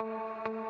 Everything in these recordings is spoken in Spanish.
Música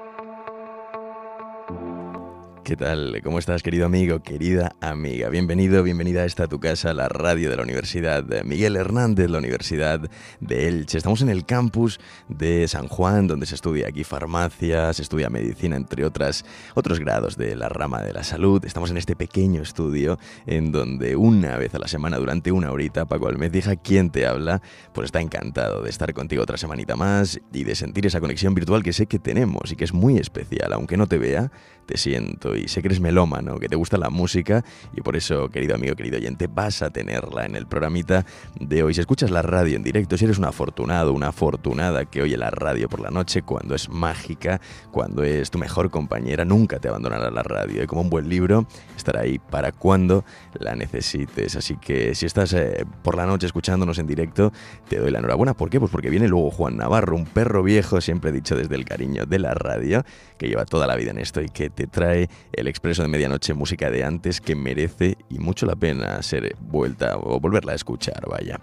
¿Qué tal? ¿Cómo estás, querido amigo, querida amiga? Bienvenido, bienvenida a esta tu casa, la radio de la Universidad Miguel Hernández, la Universidad de Elche. Estamos en el campus de San Juan, donde se estudia aquí farmacia, se estudia medicina, entre otras, otros grados de la rama de la salud. Estamos en este pequeño estudio en donde una vez a la semana, durante una horita, Paco Almedija, quien te habla, pues está encantado de estar contigo otra semanita más y de sentir esa conexión virtual que sé que tenemos y que es muy especial, aunque no te vea te siento y sé que eres melómano, que te gusta la música y por eso, querido amigo, querido oyente, vas a tenerla en el programita de hoy. Si escuchas la radio en directo, si eres un afortunado, una afortunada que oye la radio por la noche cuando es mágica, cuando es tu mejor compañera, nunca te abandonará la radio y como un buen libro estará ahí para cuando la necesites. Así que si estás eh, por la noche escuchándonos en directo, te doy la enhorabuena. ¿Por qué? Pues porque viene luego Juan Navarro, un perro viejo, siempre dicho desde el cariño de la radio, que lleva toda la vida en esto y que te trae el expreso de medianoche, música de antes que merece y mucho la pena ser vuelta o volverla a escuchar, vaya.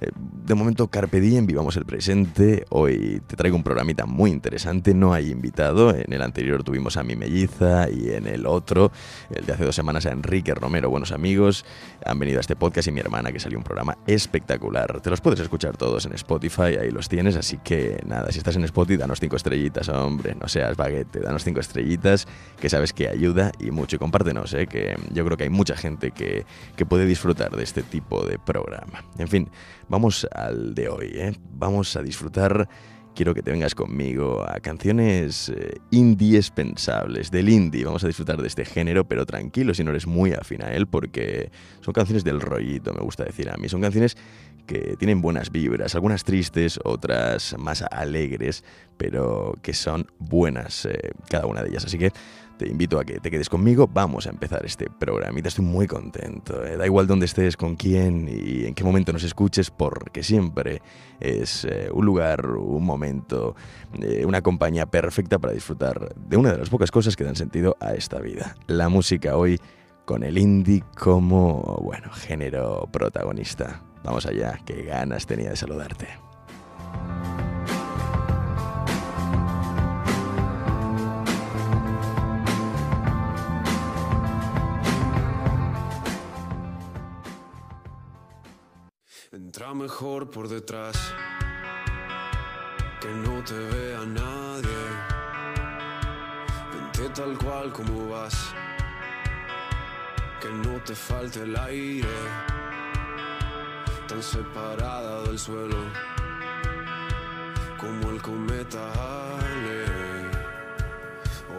De momento, Carpe Diem, vivamos el presente. Hoy te traigo un programita muy interesante. No hay invitado. En el anterior tuvimos a mi melliza y en el otro, el de hace dos semanas, a Enrique Romero, buenos amigos. Han venido a este podcast y mi hermana, que salió un programa espectacular. Te los puedes escuchar todos en Spotify, ahí los tienes. Así que nada, si estás en Spotify, danos cinco estrellitas, hombre. No seas baguete, danos cinco estrellitas, que sabes que ayuda y mucho. Y compártenos, ¿eh? que yo creo que hay mucha gente que, que puede disfrutar de este tipo de programa. En fin. Vamos al de hoy, ¿eh? Vamos a disfrutar, quiero que te vengas conmigo, a canciones eh, indispensables del indie. Vamos a disfrutar de este género, pero tranquilo si no eres muy afín a él, porque son canciones del rollito, me gusta decir a mí. Son canciones que tienen buenas vibras, algunas tristes, otras más alegres, pero que son buenas eh, cada una de ellas. Así que te invito a que te quedes conmigo. Vamos a empezar este te estoy muy contento. Eh. Da igual dónde estés, con quién y en qué momento nos escuches, porque siempre es eh, un lugar, un momento, eh, una compañía perfecta para disfrutar de una de las pocas cosas que dan sentido a esta vida. La música hoy con el indie como, bueno, género protagonista. Vamos allá, qué ganas tenía de saludarte. Mejor por detrás, que no te vea nadie. Vente tal cual como vas, que no te falte el aire. Tan separada del suelo, como el cometa Ale.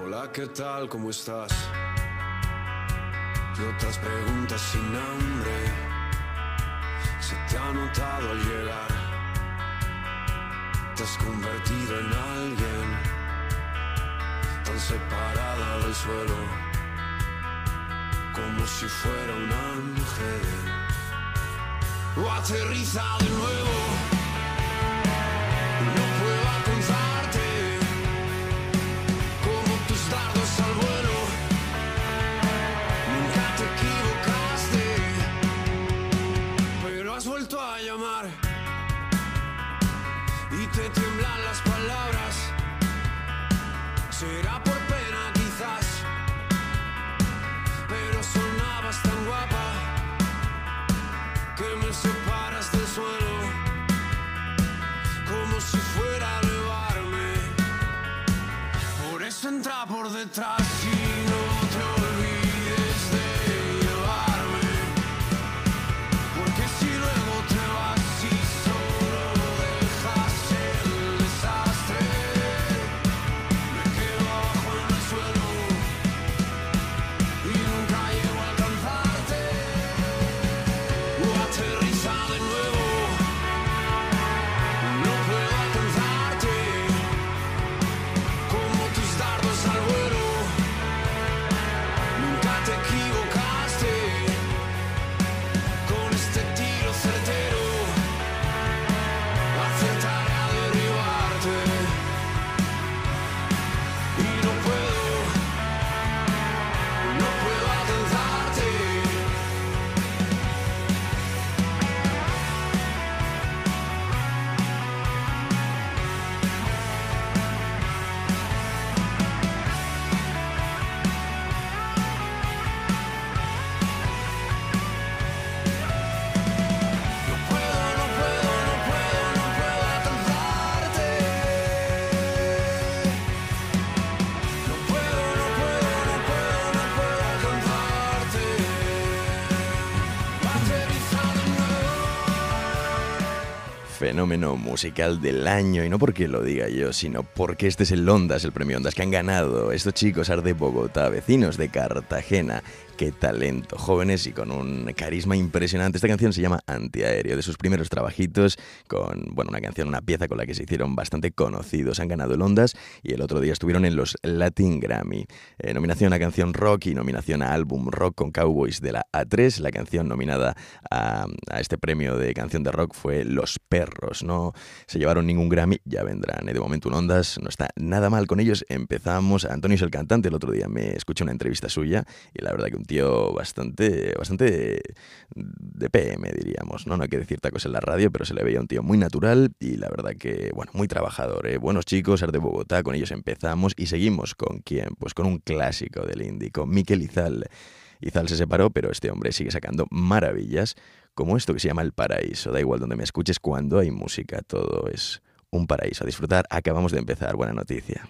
Hola, ¿qué tal? ¿Cómo estás? Y otras preguntas sin nombre se te ha notado al llegar. Te has convertido en alguien tan separada del suelo como si fuera un ángel. O aterriza de nuevo. Será por pena quizás, pero sonabas tan guapa que me separas del suelo como si fuera a elevarme. Por eso entra por detrás musical del año, y no porque lo diga yo, sino porque este es el Ondas, el premio Ondas que han ganado estos chicos ar de Bogotá, vecinos de Cartagena, qué talento, jóvenes y con un carisma impresionante. Esta canción se llama Antiaéreo, de sus primeros trabajitos, con bueno, una canción, una pieza con la que se hicieron bastante conocidos. Han ganado el Ondas y el otro día estuvieron en los Latin Grammy. Eh, nominación a canción rock y nominación a álbum rock con Cowboys de la A3. La canción nominada a, este premio de canción de rock fue Los Perros. No se llevaron ningún Grammy, ya vendrán. Eh, de momento un Ondas no está nada mal con ellos. Empezamos. Antonio es el cantante. El otro día me escuché una entrevista suya y la verdad que un tío bastante, bastante de PM, diríamos, ¿no? No hay que decir tacos en la radio, pero se le veía un tío muy natural y la verdad que, bueno, muy trabajador, ¿eh? Buenos chicos, Art de Bogotá, con ellos empezamos y seguimos con quién? Pues con un clásico del indie, con Miquel Izal. Izal se separó, pero este hombre sigue sacando maravillas, como esto que se llama El Paraíso. Da igual donde me escuches, cuando hay música, todo es un paraíso. A disfrutar, acabamos de empezar. Buena noticia.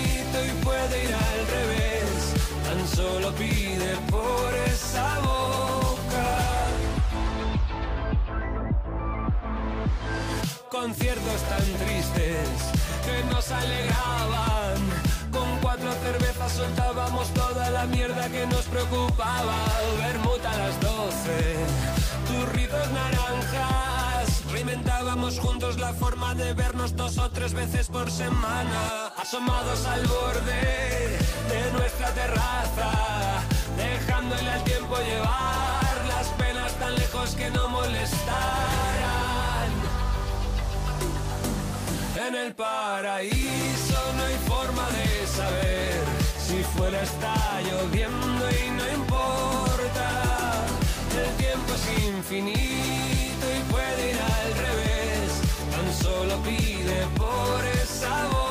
y puede ir al revés. Tan solo pide por esa boca. Conciertos tan tristes que nos alegraban. Con cuatro cervezas soltábamos toda la mierda que nos preocupaba. Vermut a las doce, turritos naranjas. Reinventábamos juntos la forma de vernos dos o tres veces por semana. Asomados al borde de nuestra terraza, dejándole al tiempo llevar las penas tan lejos que no molestaran. En el paraíso no hay forma de saber si fuera está lloviendo y no importa. El tiempo es infinito y puede ir al revés. Tan solo pide por esa boca.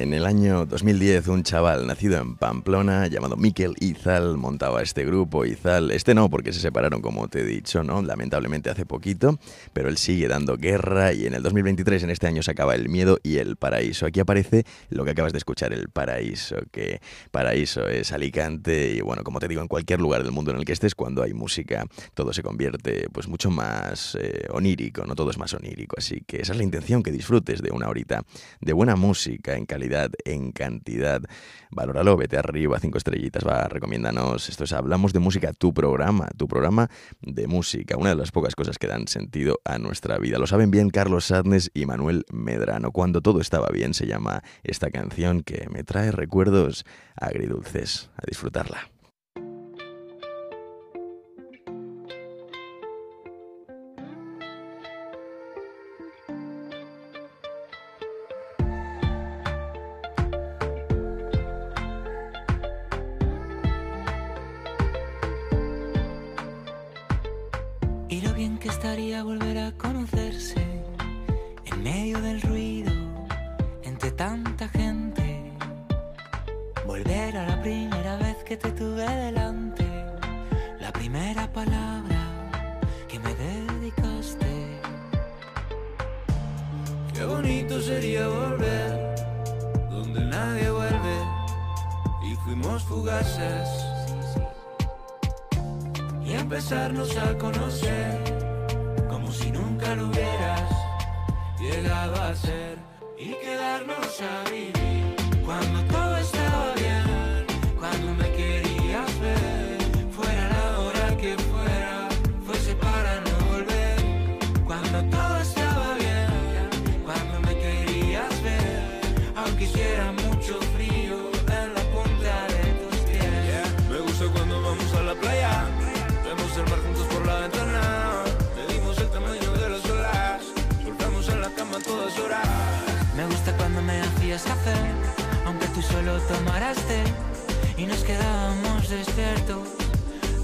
En el año 2010, un chaval nacido en Pamplona llamado Miquel Izal montaba este grupo. Izal, este no, porque se separaron, como te he dicho, ¿no? Lamentablemente hace poquito, pero él sigue dando guerra y en el 2023, en este año, se acaba El Miedo y El Paraíso. Aquí aparece lo que acabas de escuchar, El Paraíso, que Paraíso es Alicante y, bueno, como te digo, en cualquier lugar del mundo en el que estés, cuando hay música, todo se convierte, pues, mucho más eh, onírico, ¿no? Todo es más onírico. Así que esa es la intención, que disfrutes de una horita de buena música en calidad, en cantidad. Valóralo, vete arriba, cinco estrellitas, va, recomiéndanos. Esto es Hablamos de Música, tu programa, tu programa de música, una de las pocas cosas que dan sentido a nuestra vida. Lo saben bien Carlos Sadnes y Manuel Medrano. Cuando todo estaba bien se llama esta canción que me trae recuerdos agridulces. A disfrutarla. Me gusta cuando me hacías café, aunque tú solo tomaras té y nos quedábamos despiertos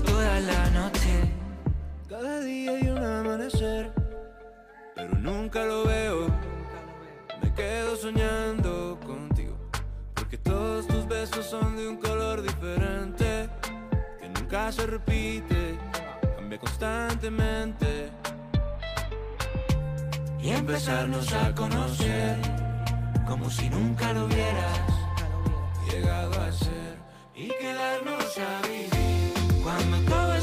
toda la noche. Cada día hay un amanecer, pero nunca lo veo. Me quedo soñando contigo, porque todos tus besos son de un color diferente, que nunca se repite, cambia constantemente. Y empezarnos a conocer, como si nunca lo hubieras llegado a ser, y quedarnos a vivir. Cuando todo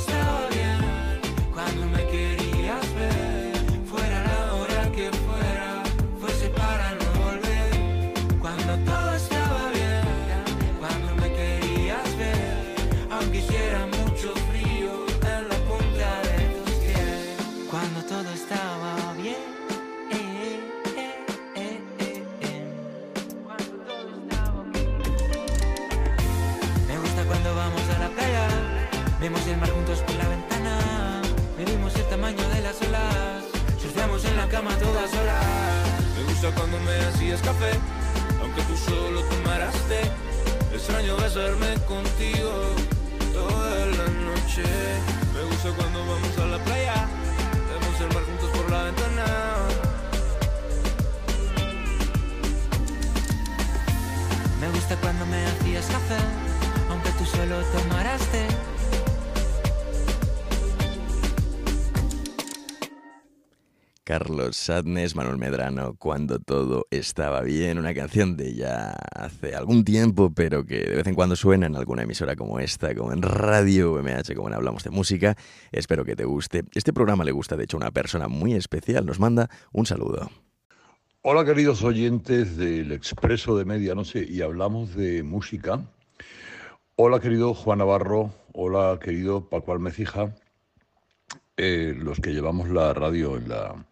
Me gusta cuando me hacías café, aunque tú solo tomaras té. Extraño besarme contigo toda la noche. Me gusta cuando vamos a la playa, vemos el mar juntos por la ventana. Me gusta cuando me hacías café, aunque tú solo tomaras té. Carlos Sadness, Manuel Medrano, Cuando todo estaba bien, una canción de ya hace algún tiempo, pero que de vez en cuando suena en alguna emisora como esta, como en Radio UMH, como en Hablamos de Música. Espero que te guste. Este programa le gusta, de hecho, a una persona muy especial. Nos manda un saludo. Hola queridos oyentes del Expreso de Medianoche y hablamos de música. Hola querido Juan Navarro, hola querido Paco Almecija, eh, los que llevamos la radio en la,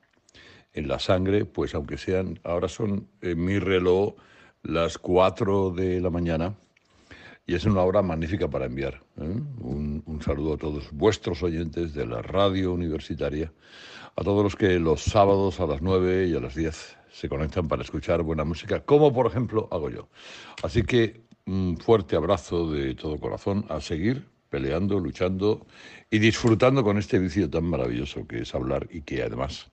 en la sangre, pues aunque sean, ahora son en mi reloj las 4 de la mañana y es una hora magnífica para enviar. ¿eh? Un, un saludo a todos vuestros oyentes de la radio universitaria, a todos los que los sábados a las 9 y a las 10 se conectan para escuchar buena música, como por ejemplo hago yo. Así que un fuerte abrazo de todo corazón a seguir peleando, luchando y disfrutando con este vicio tan maravilloso que es hablar y que además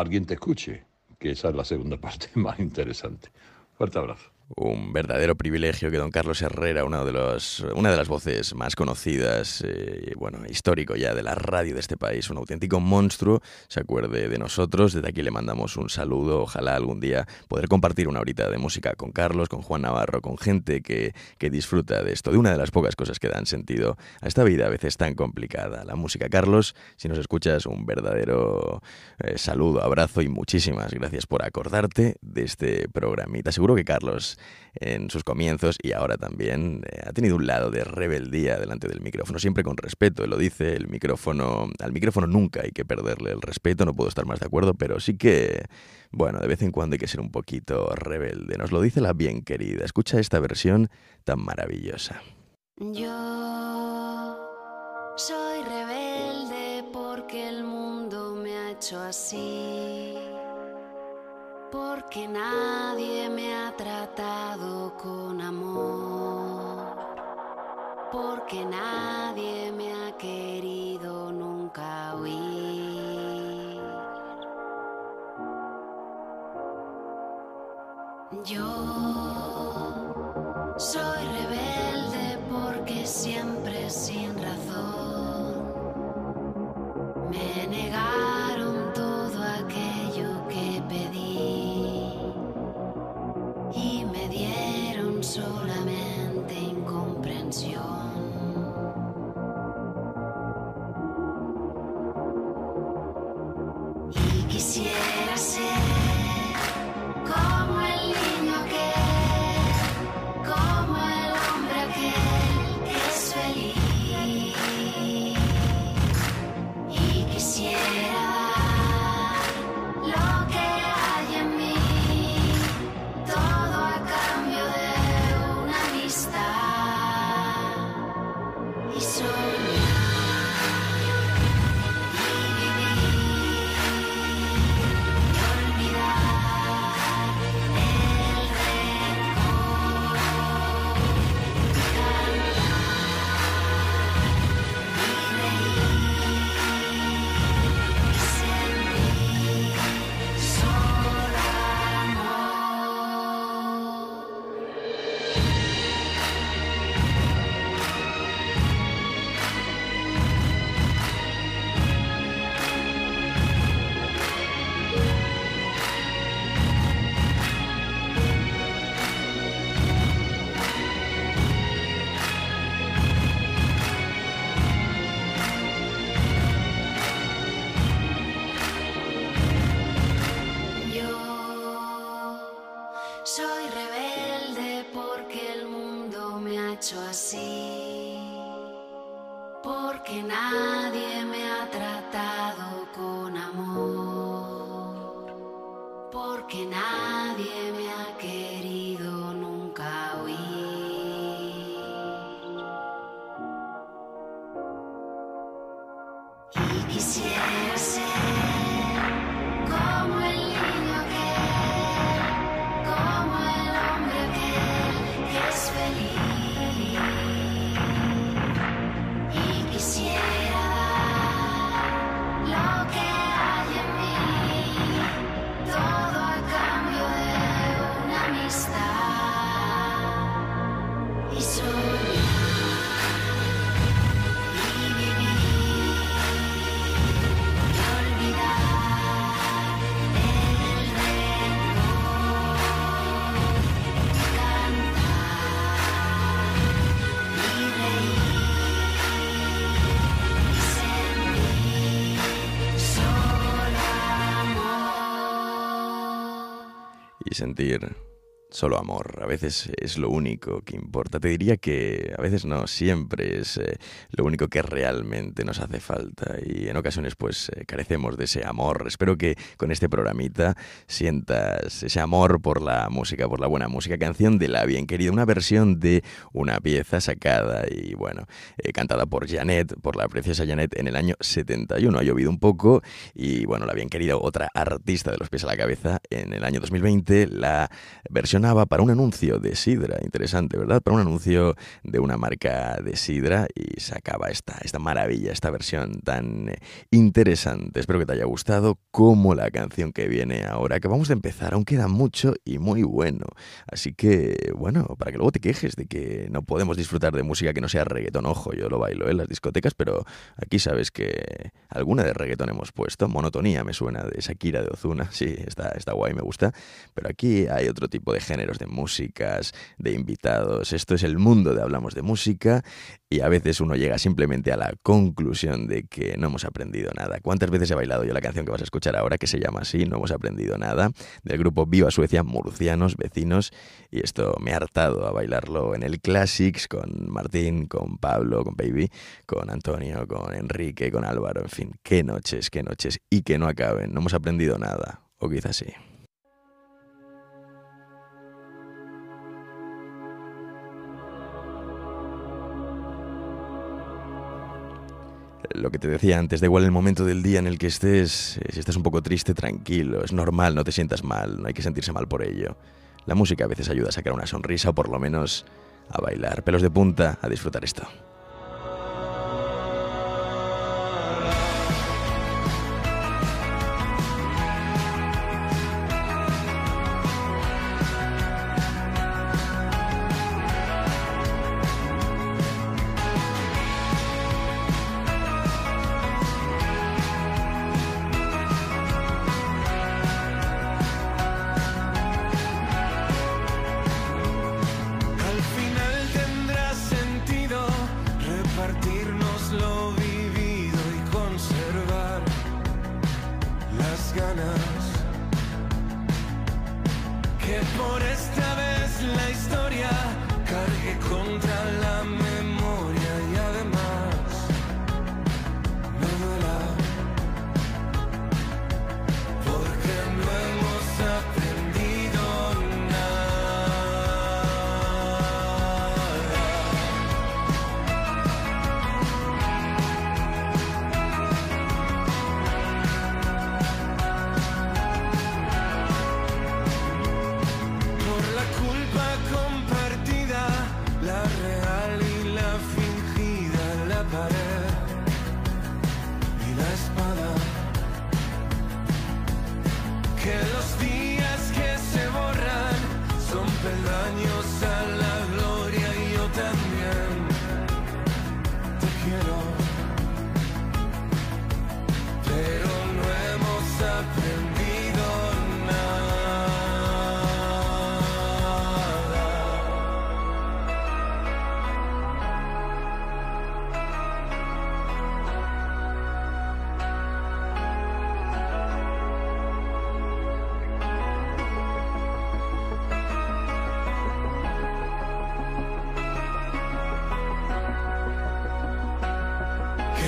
alguien te escuche, que esa es la segunda parte más interesante. Fuerte abrazo. Un verdadero privilegio que don Carlos Herrera, uno de los, una de las voces más conocidas, eh, bueno, histórico ya de la radio de este país, un auténtico monstruo, se acuerde de nosotros. Desde aquí le mandamos un saludo. Ojalá algún día poder compartir una horita de música con Carlos, con Juan Navarro, con gente que, que disfruta de esto, de una de las pocas cosas que dan sentido a esta vida a veces tan complicada. La música, Carlos, si nos escuchas, un verdadero eh, saludo, abrazo y muchísimas gracias por acordarte de este programita. Seguro que Carlos en sus comienzos y ahora también eh, ha tenido un lado de rebeldía delante del micrófono, siempre con respeto, lo dice, el micrófono, al micrófono nunca hay que perderle el respeto, no puedo estar más de acuerdo, pero sí que, bueno, de vez en cuando hay que ser un poquito rebelde, nos lo dice la bien querida, escucha esta versión tan maravillosa. Yo soy rebelde porque el mundo me ha hecho así. Porque nadie me ha tratado con amor. Porque nadie me ha querido nunca huir. Yo soy rebelde porque siempre sin razón me he negado. Sentir solo amor. A veces es lo único que importa. Te diría que a veces no, siempre es eh, lo único que realmente nos hace falta y en ocasiones pues eh, carecemos de ese amor. Espero que con este programita sientas ese amor por la música, por la buena música. Canción de la bien querida, una versión de una pieza sacada y bueno, eh, cantada por Janet, por la preciosa Janet en el año 71. Ha llovido un poco y bueno, la bien querida otra artista de los pies a la cabeza en el año 2020 la versionaba para un anuncio de Sidra, interesante, ¿verdad? Para un anuncio de una marca de Sidra y sacaba esta, esta maravilla, esta versión tan eh, interesante. Espero que te haya gustado como la canción que viene ahora, que vamos a empezar, aún queda mucho y muy bueno. Así que, bueno, para que luego te quejes de que no podemos disfrutar de música que no sea reggaetón, ojo, yo lo bailo en las discotecas, pero aquí sabes que alguna de reggaetón hemos puesto, monotonía me suena de Shakira de Ozuna, sí, está, está guay, me gusta, pero aquí hay otro tipo de géneros de de invitados, esto es el mundo de Hablamos de Música y a veces uno llega simplemente a la conclusión de que no hemos aprendido nada. ¿Cuántas veces he bailado yo la canción que vas a escuchar ahora, que se llama así, No hemos aprendido nada, del grupo Viva Suecia, murcianos, vecinos, y esto me ha hartado a bailarlo en el Classics con Martín, con Pablo, con Baby, con Antonio, con Enrique, con Álvaro, en fin, qué noches, qué noches, y que no acaben, no hemos aprendido nada, o quizás sí. Lo que te decía antes, da igual el momento del día en el que estés, eh, si estás un poco triste, tranquilo, es normal, no te sientas mal, no hay que sentirse mal por ello. La música a veces ayuda a sacar una sonrisa o por lo menos a bailar, pelos de punta, a disfrutar esto.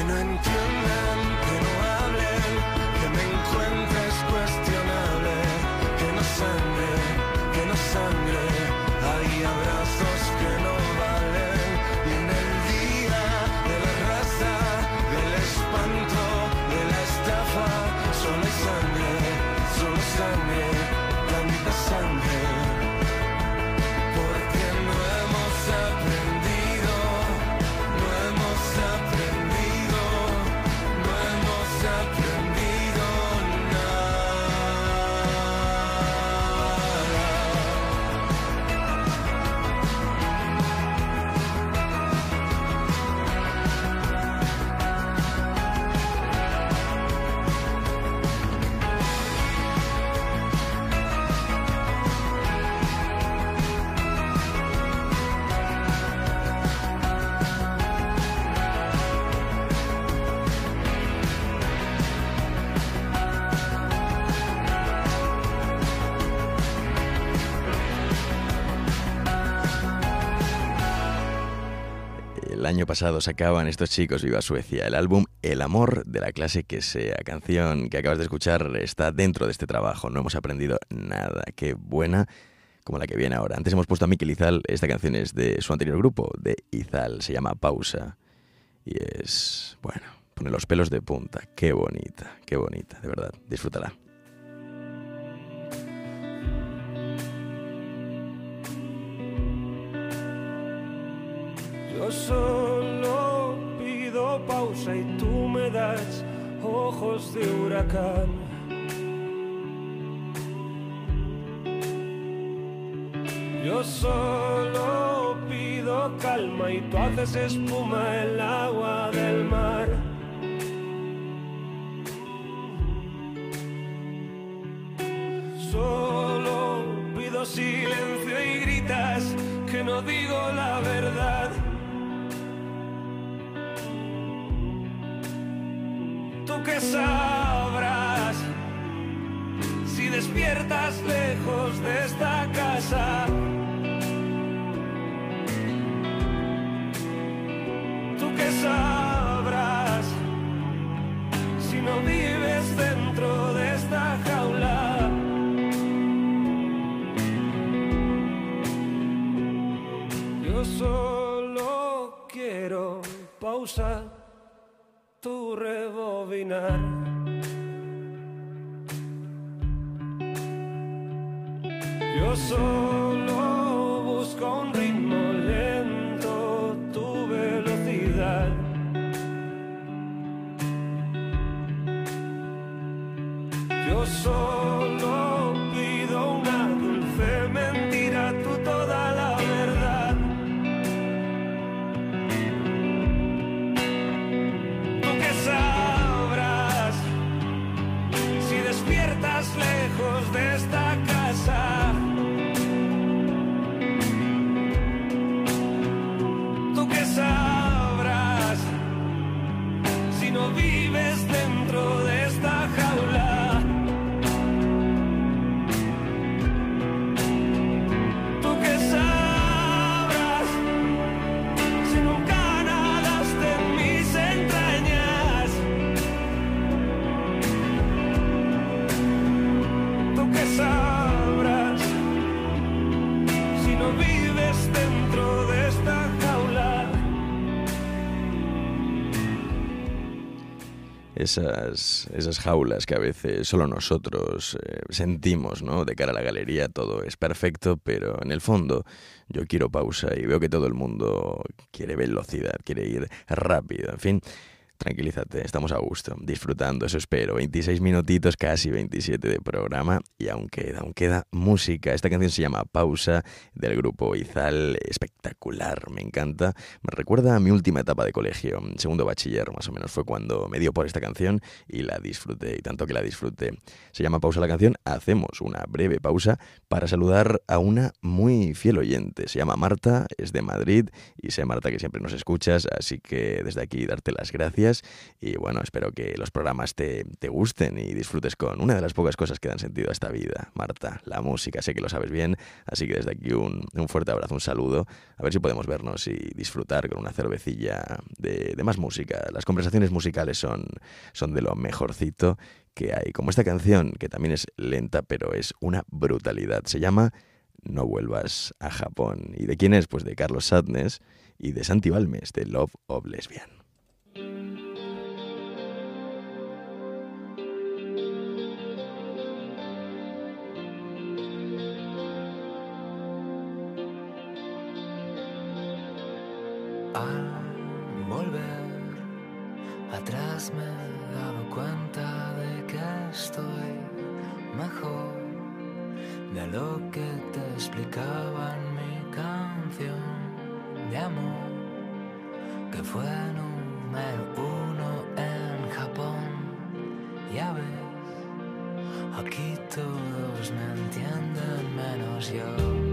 No entiendan, que pasado sacaban estos chicos Viva Suecia el álbum El amor de la clase que sea. Canción que acabas de escuchar está dentro de este trabajo. No hemos aprendido nada. Qué buena como la que viene ahora. Antes hemos puesto a Mikel Izal. Esta canción es de su anterior grupo, de Izal. Se llama Pausa. Y es, bueno, pone los pelos de punta. Qué bonita, qué bonita, de verdad. Disfrútala. Yo solo pausa y tú me das ojos de huracán. Yo solo pido calma y tú haces espuma el agua del mar. Solo pido silencio y gritas que no digo la verdad. Que sabrás si despiertas lejos de esta casa. Yo Esas, esas jaulas que a veces solo nosotros eh, sentimos, ¿no? De cara a la galería todo es perfecto, pero en el fondo yo quiero pausa y veo que todo el mundo quiere velocidad, quiere ir rápido, en fin. Tranquilízate, estamos a gusto, disfrutando, eso espero. 26 minutitos, casi 27 de programa y aún queda, aún queda música. Esta canción se llama Pausa del grupo Izal, espectacular, me encanta. Me recuerda a mi última etapa de colegio, segundo bachiller más o menos, fue cuando me dio por esta canción y la disfruté, y tanto que la disfruté. Se llama Pausa la canción, hacemos una breve pausa para saludar a una muy fiel oyente. Se llama Marta, es de Madrid y sé Marta que siempre nos escuchas, así que desde aquí darte las gracias y bueno, espero que los programas te, te gusten y disfrutes con una de las pocas cosas que dan sentido a esta vida, Marta, la música, sé que lo sabes bien, así que desde aquí un, un fuerte abrazo, un saludo, a ver si podemos vernos y disfrutar con una cervecilla de, de más música. Las conversaciones musicales son, son de lo mejorcito que hay, como esta canción, que también es lenta, pero es una brutalidad. Se llama No vuelvas a Japón. ¿Y de quién es? Pues de Carlos Sadness y de Santi Balmes, de Love of Lesbian. Al volver atrás me he dado cuenta de que estoy mejor de lo que te explicaba en mi canción de amor, que fue número uno en Japón. Ya ves, aquí todos me entienden menos yo.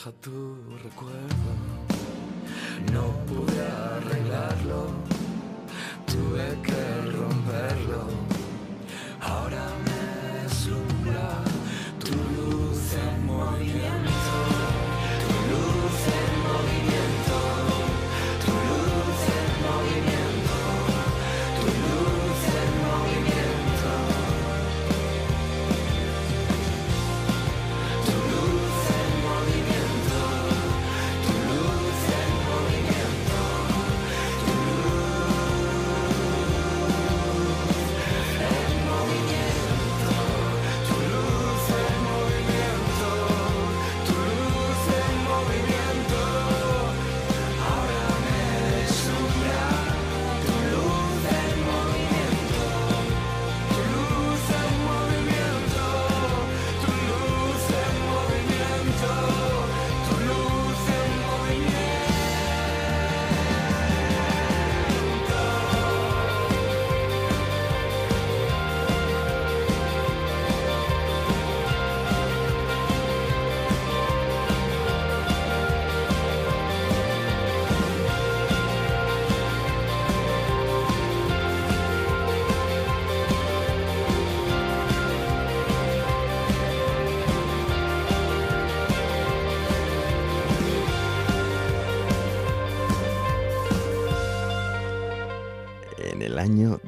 Deja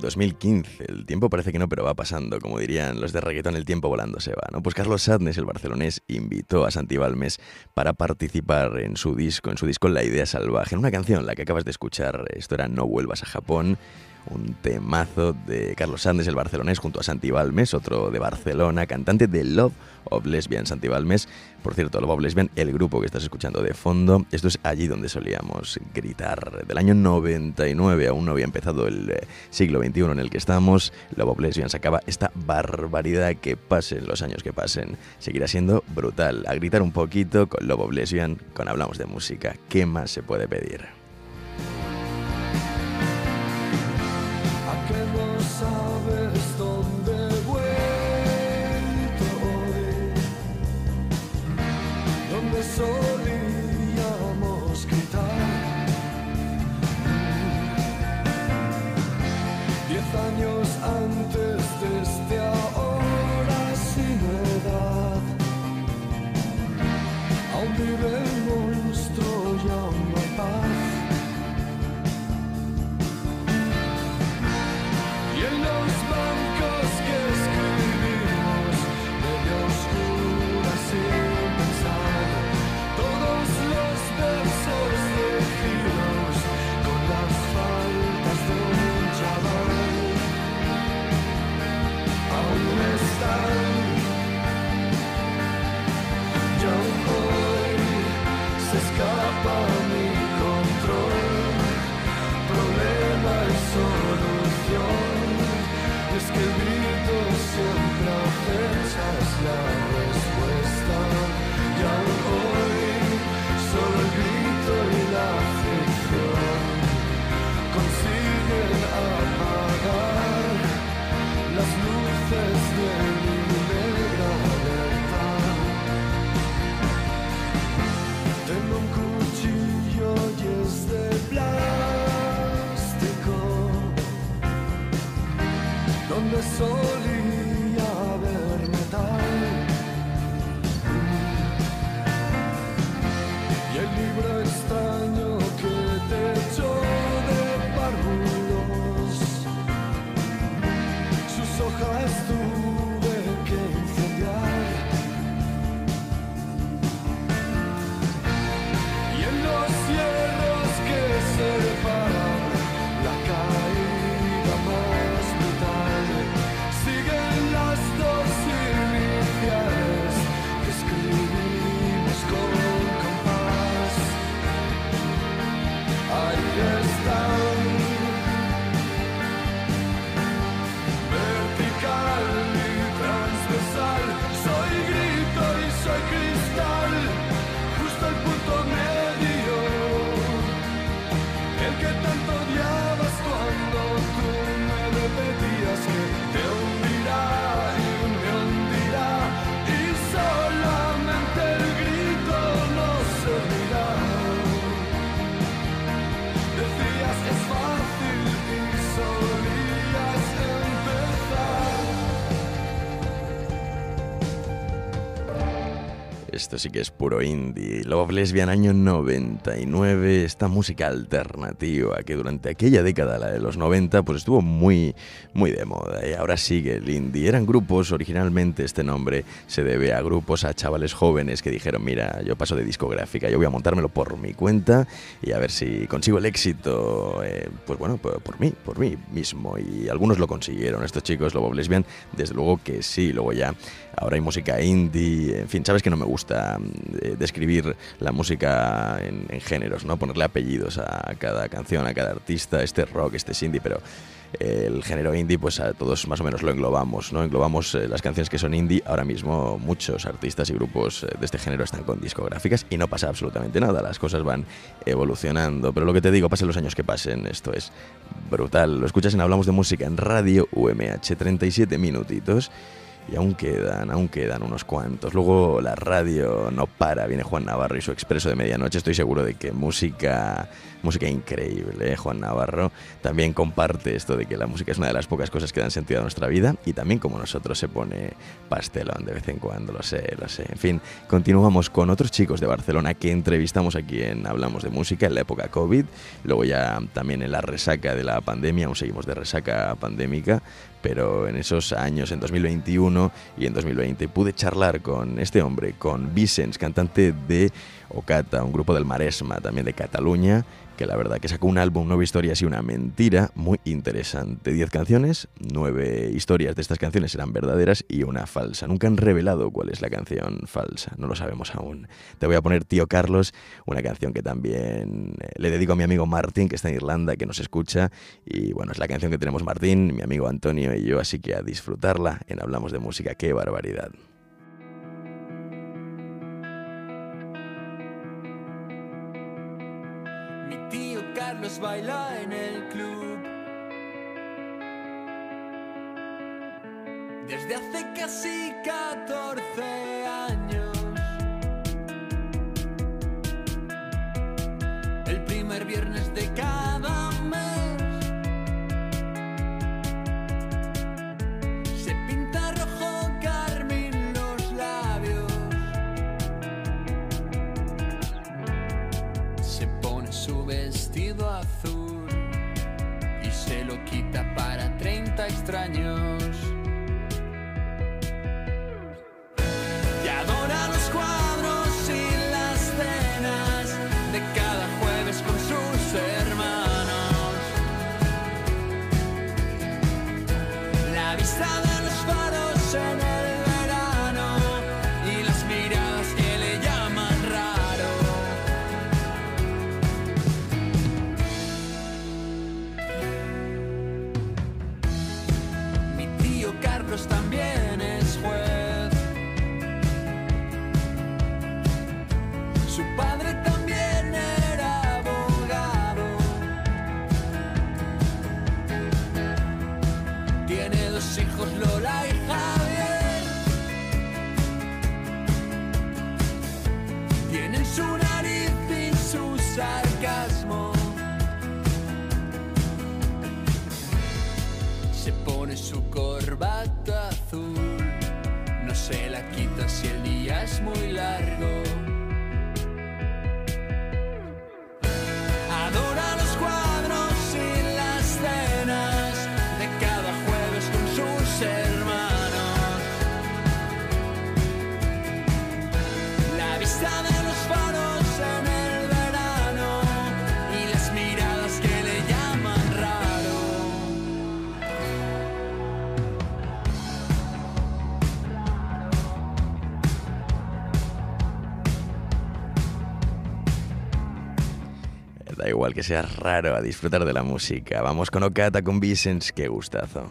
2015. El tiempo parece que no, pero va pasando. Como dirían los de reggaetón, el tiempo volando se va. ¿no? Pues Carlos Sadness, el barcelonés, invitó a Santi Balmes para participar en su disco, en su disco La Idea Salvaje, en una canción, la que acabas de escuchar. Esto era No vuelvas a Japón un temazo de Carlos Sandes, el barcelonés, junto a Santi Balmes, otro de Barcelona, cantante de Love of Lesbian, Santi Balmes. Por cierto, Love of Lesbian, el grupo que estás escuchando de fondo, esto es allí donde solíamos gritar. Del año 99, aún no había empezado el eh, siglo XXI en el que estamos, Love of Lesbian sacaba esta barbaridad que pasen los años que pasen. Seguirá siendo brutal. A gritar un poquito con Love of Lesbian, con Hablamos de Música. ¿Qué más se puede pedir? No que tanto odiabas Esto sí que es puro indie. Love Lesbian año 99, esta música alternativa que durante aquella década, la de los 90, pues estuvo muy, muy de moda. Y ahora sigue el indie. Eran grupos, originalmente este nombre se debe a grupos, a chavales jóvenes que dijeron, mira, yo paso de discográfica, yo voy a montármelo por mi cuenta y a ver si consigo el éxito, eh, pues bueno, por, mí, por mí mismo. Y algunos lo consiguieron, estos chicos, Love Lesbian, desde luego que sí, luego ya Ahora hay música indie, en fin, sabes que no me gusta eh, describir la música en, en géneros, ¿no? Ponerle apellidos a cada canción, a cada artista, este rock, este es indie, pero eh, el género indie, pues a todos más o menos lo englobamos, ¿no? Englobamos eh, las canciones que son indie. Ahora mismo muchos artistas y grupos eh, de este género están con discográficas y no pasa absolutamente nada, las cosas van evolucionando. Pero lo que te digo, pasen los años que pasen, esto es brutal. Lo escuchas en Hablamos de Música en Radio UMH, 37 minutitos. Y aún quedan, aún quedan unos cuantos. Luego la radio no para, viene Juan Navarro y su expreso de medianoche. Estoy seguro de que música, música increíble, ¿eh? Juan Navarro. También comparte esto de que la música es una de las pocas cosas que dan sentido a nuestra vida. Y también como nosotros se pone pastelón de vez en cuando, lo sé, lo sé. En fin, continuamos con otros chicos de Barcelona que entrevistamos aquí en Hablamos de Música en la época COVID. Luego ya también en la resaca de la pandemia, aún seguimos de resaca pandémica pero en esos años, en 2021 y en 2020, pude charlar con este hombre, con Vicens, cantante de Ocata, un grupo del Maresma, también de Cataluña, que la verdad que sacó un álbum, nueve historias y una mentira, muy interesante. Diez canciones, nueve historias de estas canciones eran verdaderas y una falsa. Nunca han revelado cuál es la canción falsa, no lo sabemos aún. Te voy a poner Tío Carlos, una canción que también eh, le dedico a mi amigo Martín, que está en Irlanda, que nos escucha. Y bueno, es la canción que tenemos Martín, mi amigo Antonio y yo, así que a disfrutarla en Hablamos de Música. ¡Qué barbaridad! Baila en el club. Desde hace casi 14 años. El primer viernes 30 para 30 extraños. Y adora los cuadros. Igual que sea raro a disfrutar de la música. Vamos con Ocata, con Vicens, qué gustazo.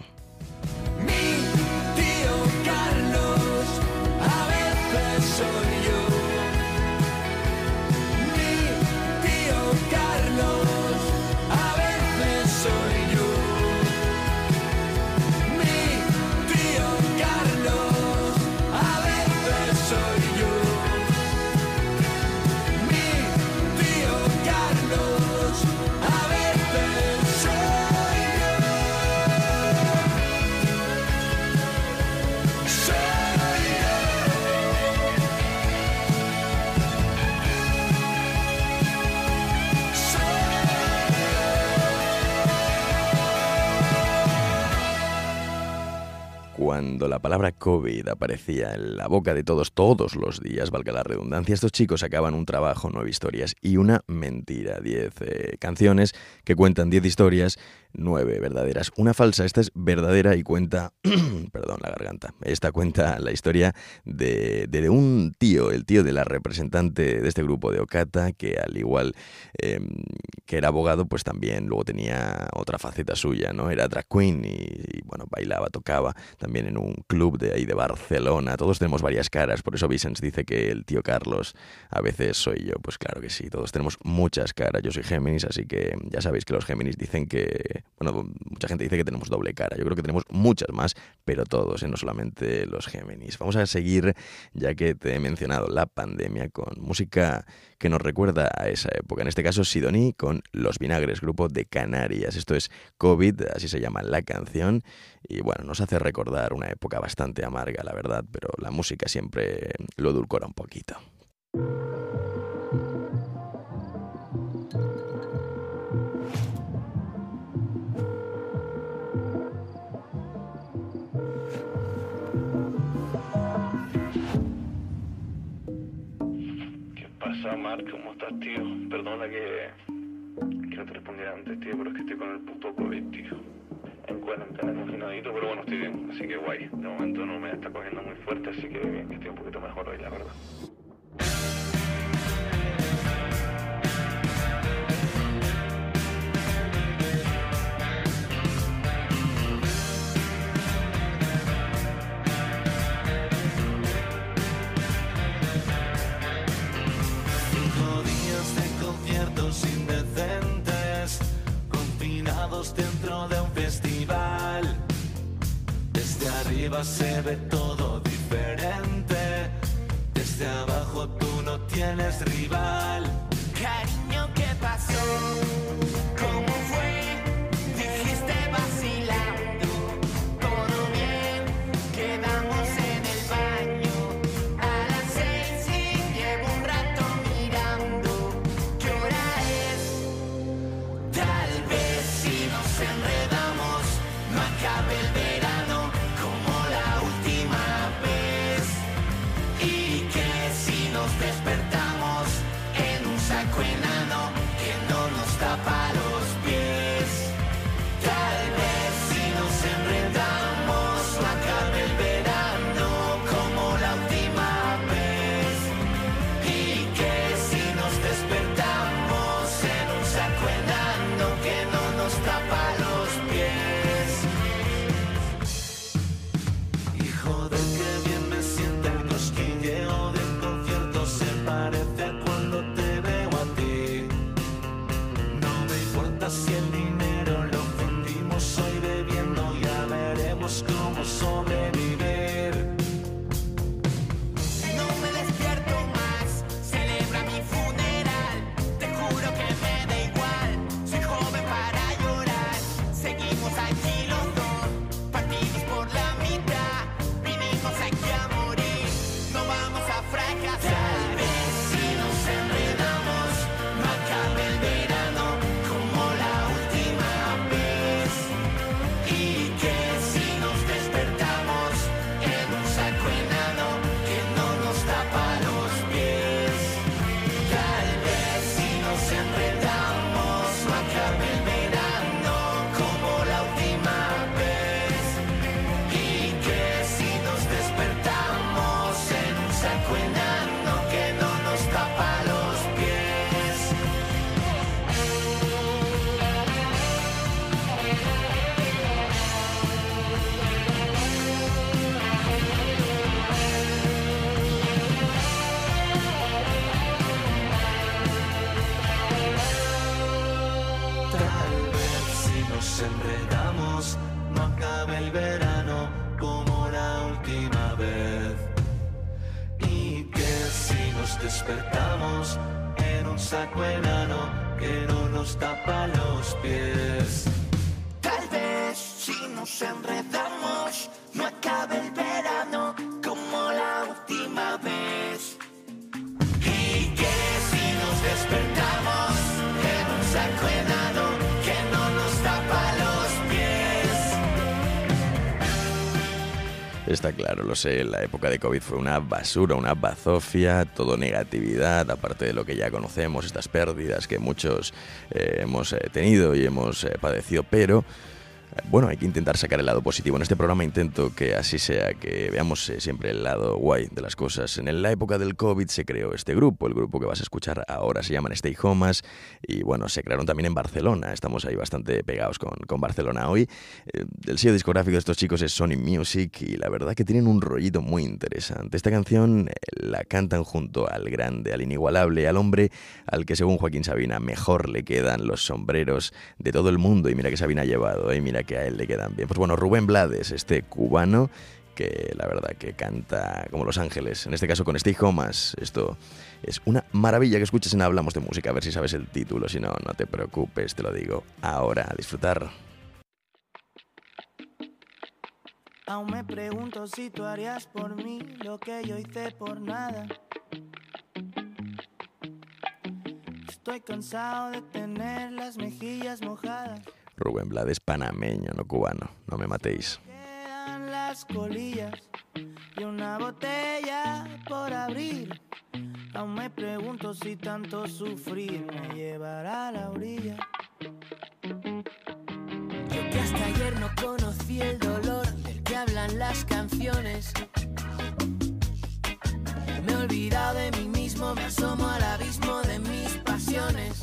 Aparecía en la boca de todos todos los días, valga la redundancia, estos chicos sacaban un trabajo, nueve historias y una mentira, diez eh, canciones que cuentan diez historias, nueve verdaderas, una falsa, esta es verdadera y cuenta, perdón, la garganta, esta cuenta la historia de, de un tío, el tío de la representante de este grupo de Ocata, que al igual eh, que era abogado, pues también luego tenía otra faceta suya, ¿no? Era drag queen y, y, bueno, bailaba, tocaba también en un club de ahí de Barcelona. Todos tenemos varias caras, por eso Vicens dice que el tío Carlos a veces soy yo. Pues claro que sí, todos tenemos muchas caras. Yo soy Géminis, así que ya sabéis que los Géminis dicen que, bueno, mucha gente dice que tenemos doble cara. Yo creo que tenemos muchas más, pero todos, ¿eh? no solamente los Géminis. Vamos a seguir, ya que te he mencionado la pandemia, con música que nos recuerda a esa época. En este caso, Sidoní con Los Vinagres, grupo de Canarias. Esto es COVID, así se llama la canción. Y bueno, nos hace recordar una época bastante amarga, la verdad, pero la música siempre lo edulcora un poquito. Marc? ¿Cómo estás, tío? Perdona que, que no te respondiera antes, tío, pero es que estoy con el puto COVID, tío. En cuarentena confinadito, pero bueno, estoy bien, así que guay. De momento no me está cogiendo muy fuerte, así que bien, que estoy un poquito mejor hoy, la verdad. Dentro de un festival. Desde arriba se ve todo diferente, desde abajo tú no tienes rival. Cariño, ¿qué pasó? Claro, lo sé, la época de COVID fue una basura, una bazofia, todo negatividad, aparte de lo que ya conocemos, estas pérdidas que muchos eh, hemos eh, tenido y hemos eh, padecido, pero Bueno, hay que intentar sacar el lado positivo. En este programa intento que así sea, que veamos eh, siempre el lado guay de las cosas. En la época del COVID se creó este grupo, el grupo que vas a escuchar ahora se llaman Stay Homas y bueno, se crearon también en Barcelona. Estamos ahí bastante pegados con, Barcelona hoy. Eh, el sello discográfico de estos chicos es Sony Music y la verdad que tienen un rollito muy interesante. Esta canción eh, la cantan junto al grande, al inigualable, al hombre al que según Joaquín Sabina mejor le quedan los sombreros de todo el mundo y mira que Sabina ha llevado, ¿eh? mira que a él le quedan bien. Pues bueno, Rubén Blades, este cubano que la verdad que canta como Los Ángeles, en este caso con Steve Homas. Esto es una maravilla que escuches en Hablamos de Música, a ver si sabes el título, si no, no te preocupes, te lo digo. Ahora, a disfrutar. Aún me pregunto si tú harías por mí lo que yo hice por nada. Estoy cansado de tener las mejillas mojadas. Rubén Blades panameño, no cubano, no me matéis. Quedan las colillas y una botella por abrir. Aún me pregunto si tanto sufrir me llevará a la orilla. Yo que hasta ayer no conocí el dolor del que hablan las canciones. Me he olvidado de mí mismo, me asomo al abismo de mis pasiones.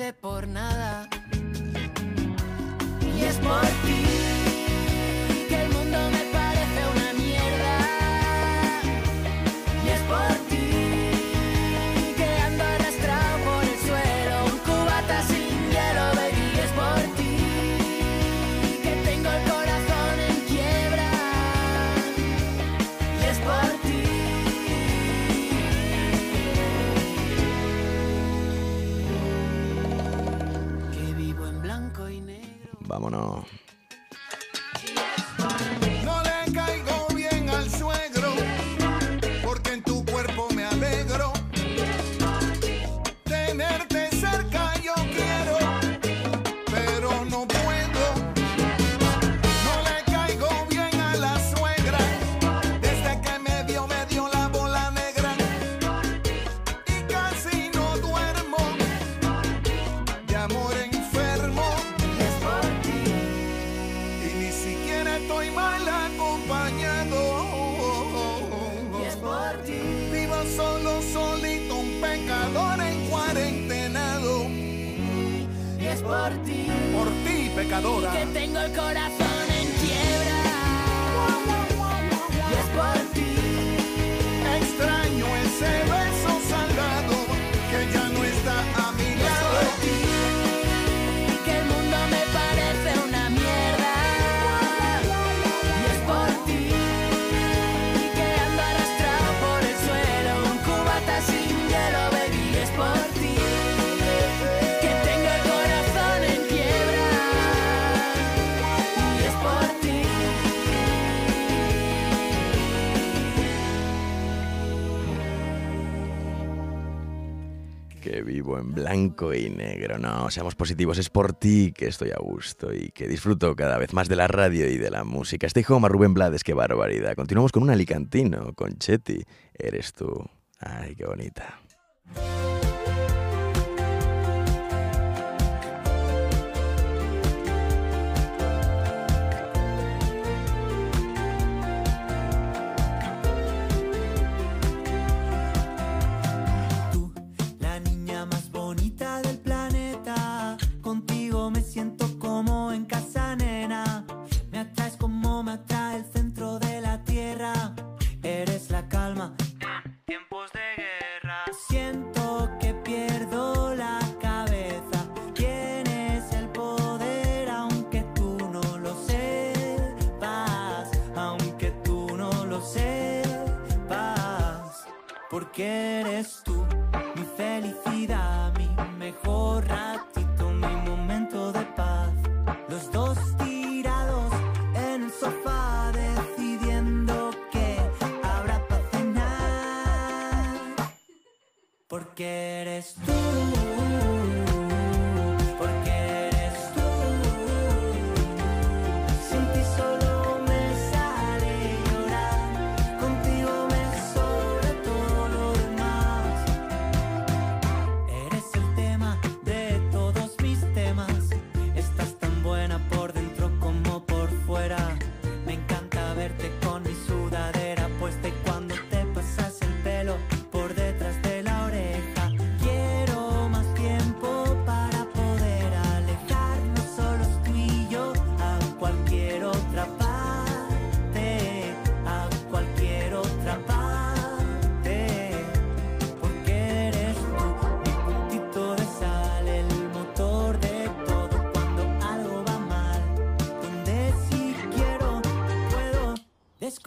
Hice por nada. Y es por blanco y negro. No, seamos positivos. Es por ti que estoy a gusto y que disfruto cada vez más de la radio y de la música. Este hijo Rubén Blades, qué barbaridad. Continuamos con un alicantino, con Chetty. Eres tú. Ay, qué bonita.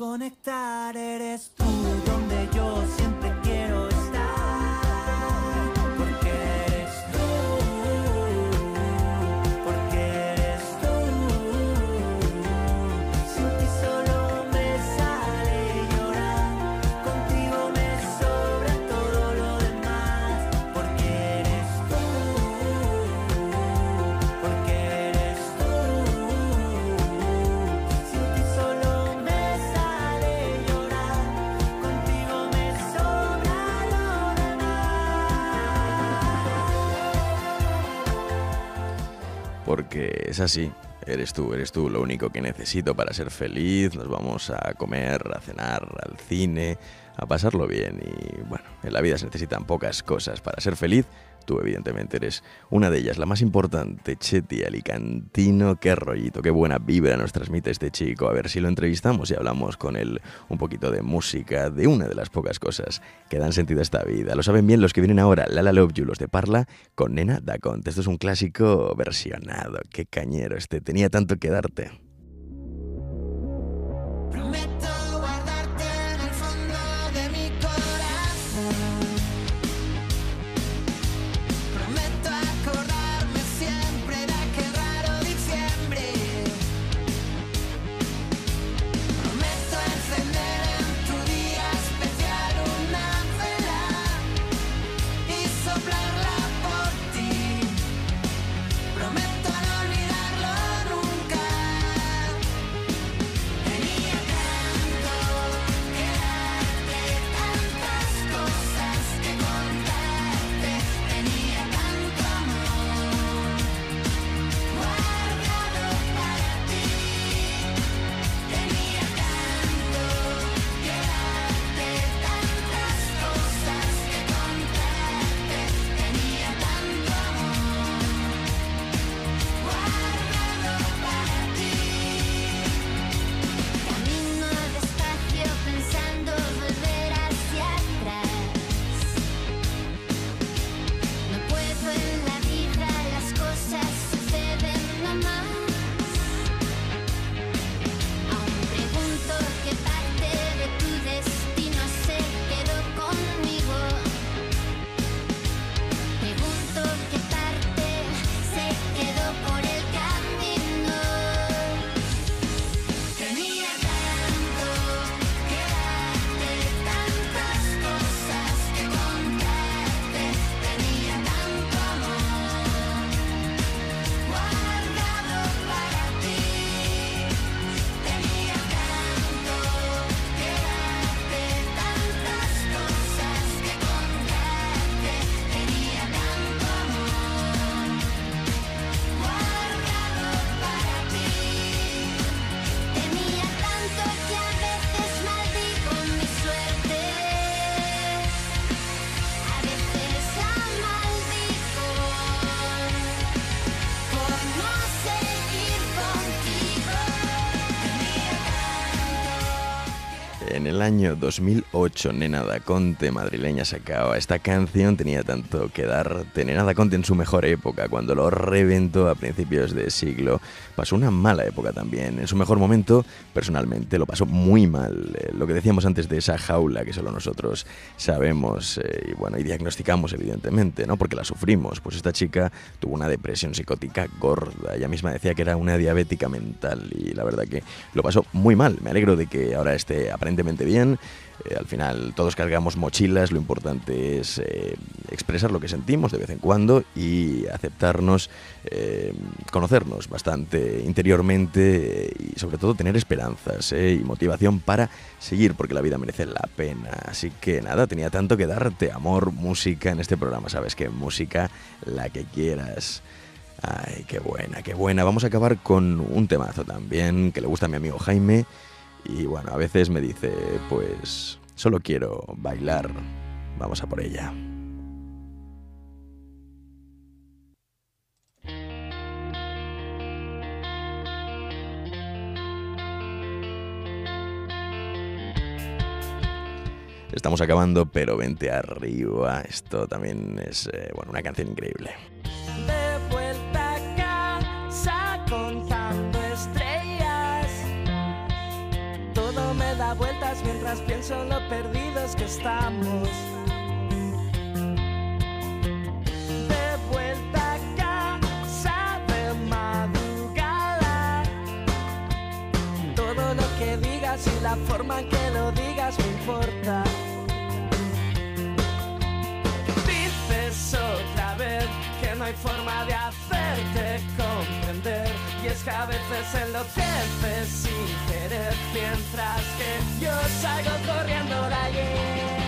Desconectar. Porque es así. Eres tú, eres tú lo único que necesito para ser feliz. Nos vamos a comer, a cenar, al cine, a pasarlo bien. Y bueno, en la vida se necesitan pocas cosas para ser feliz. Tú, evidentemente, eres una de ellas, la más importante. Cheti Alicantino, qué rollito, qué buena vibra nos transmite este chico. A ver si lo entrevistamos y hablamos con él un poquito de música, de una de las pocas cosas que dan sentido a esta vida. Lo saben bien los que vienen ahora, Lala Love You, los de Parla, con Nena da Conte. Esto es un clásico versionado. Qué cañero este, tenía tanto que darte. Prometo año 2008, Nena da Conte, madrileña, sacaba esta canción, tenía tanto que dar. Nena da Conte en su mejor época, cuando lo reventó a principios de siglo. Pasó una mala época también. En su mejor momento, personalmente, lo pasó muy mal. Eh, lo que decíamos antes de esa jaula que solo nosotros sabemos eh, y bueno, y diagnosticamos evidentemente, ¿no? Porque la sufrimos. Pues esta chica tuvo una depresión psicótica gorda. Ella misma decía que era una diabética mental y la verdad que lo pasó muy mal. Me alegro de que ahora esté aparentemente bien. Eh, al final todos cargamos mochilas, lo importante es eh, expresar lo que sentimos de vez en cuando y aceptarnos, eh, conocernos bastante interiormente eh, y sobre todo tener esperanzas eh, y motivación para seguir porque la vida merece la pena. Así que nada, tenía tanto que darte amor, música en este programa, sabes que música la que quieras. Ay, qué buena, qué buena. Vamos a acabar con un temazo también que le gusta a mi amigo Jaime. Y bueno, a veces me dice, pues solo quiero bailar. Vamos a por ella. Estamos acabando, pero vente arriba. Esto también es eh, bueno, una canción increíble. Pienso en lo perdidos que estamos. De vuelta a casa de madrugada. Todo lo que digas y la forma en que lo digas me importa. Dices otra vez que no hay forma de hacerte comprender. Y es que a veces enloqueces sin querer, mientras que yo salgo corriendo de ayer.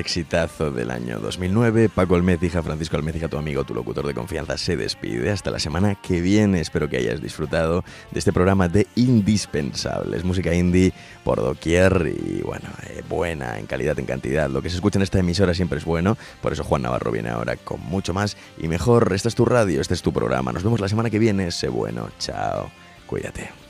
Exitazo del año 2009, Paco Almecija, Francisco Almecija, tu amigo, tu locutor de confianza, se despide. Hasta la semana que viene. Espero que hayas disfrutado de este programa de Indispensables. Música indie por doquier y, bueno, eh, buena en calidad, en cantidad. Lo que se escucha en esta emisora siempre es bueno. Por eso Juan Navarro viene ahora con mucho más y mejor. Esta es tu radio, este es tu programa. Nos vemos la semana que viene. Sé bueno. Chao. Cuídate.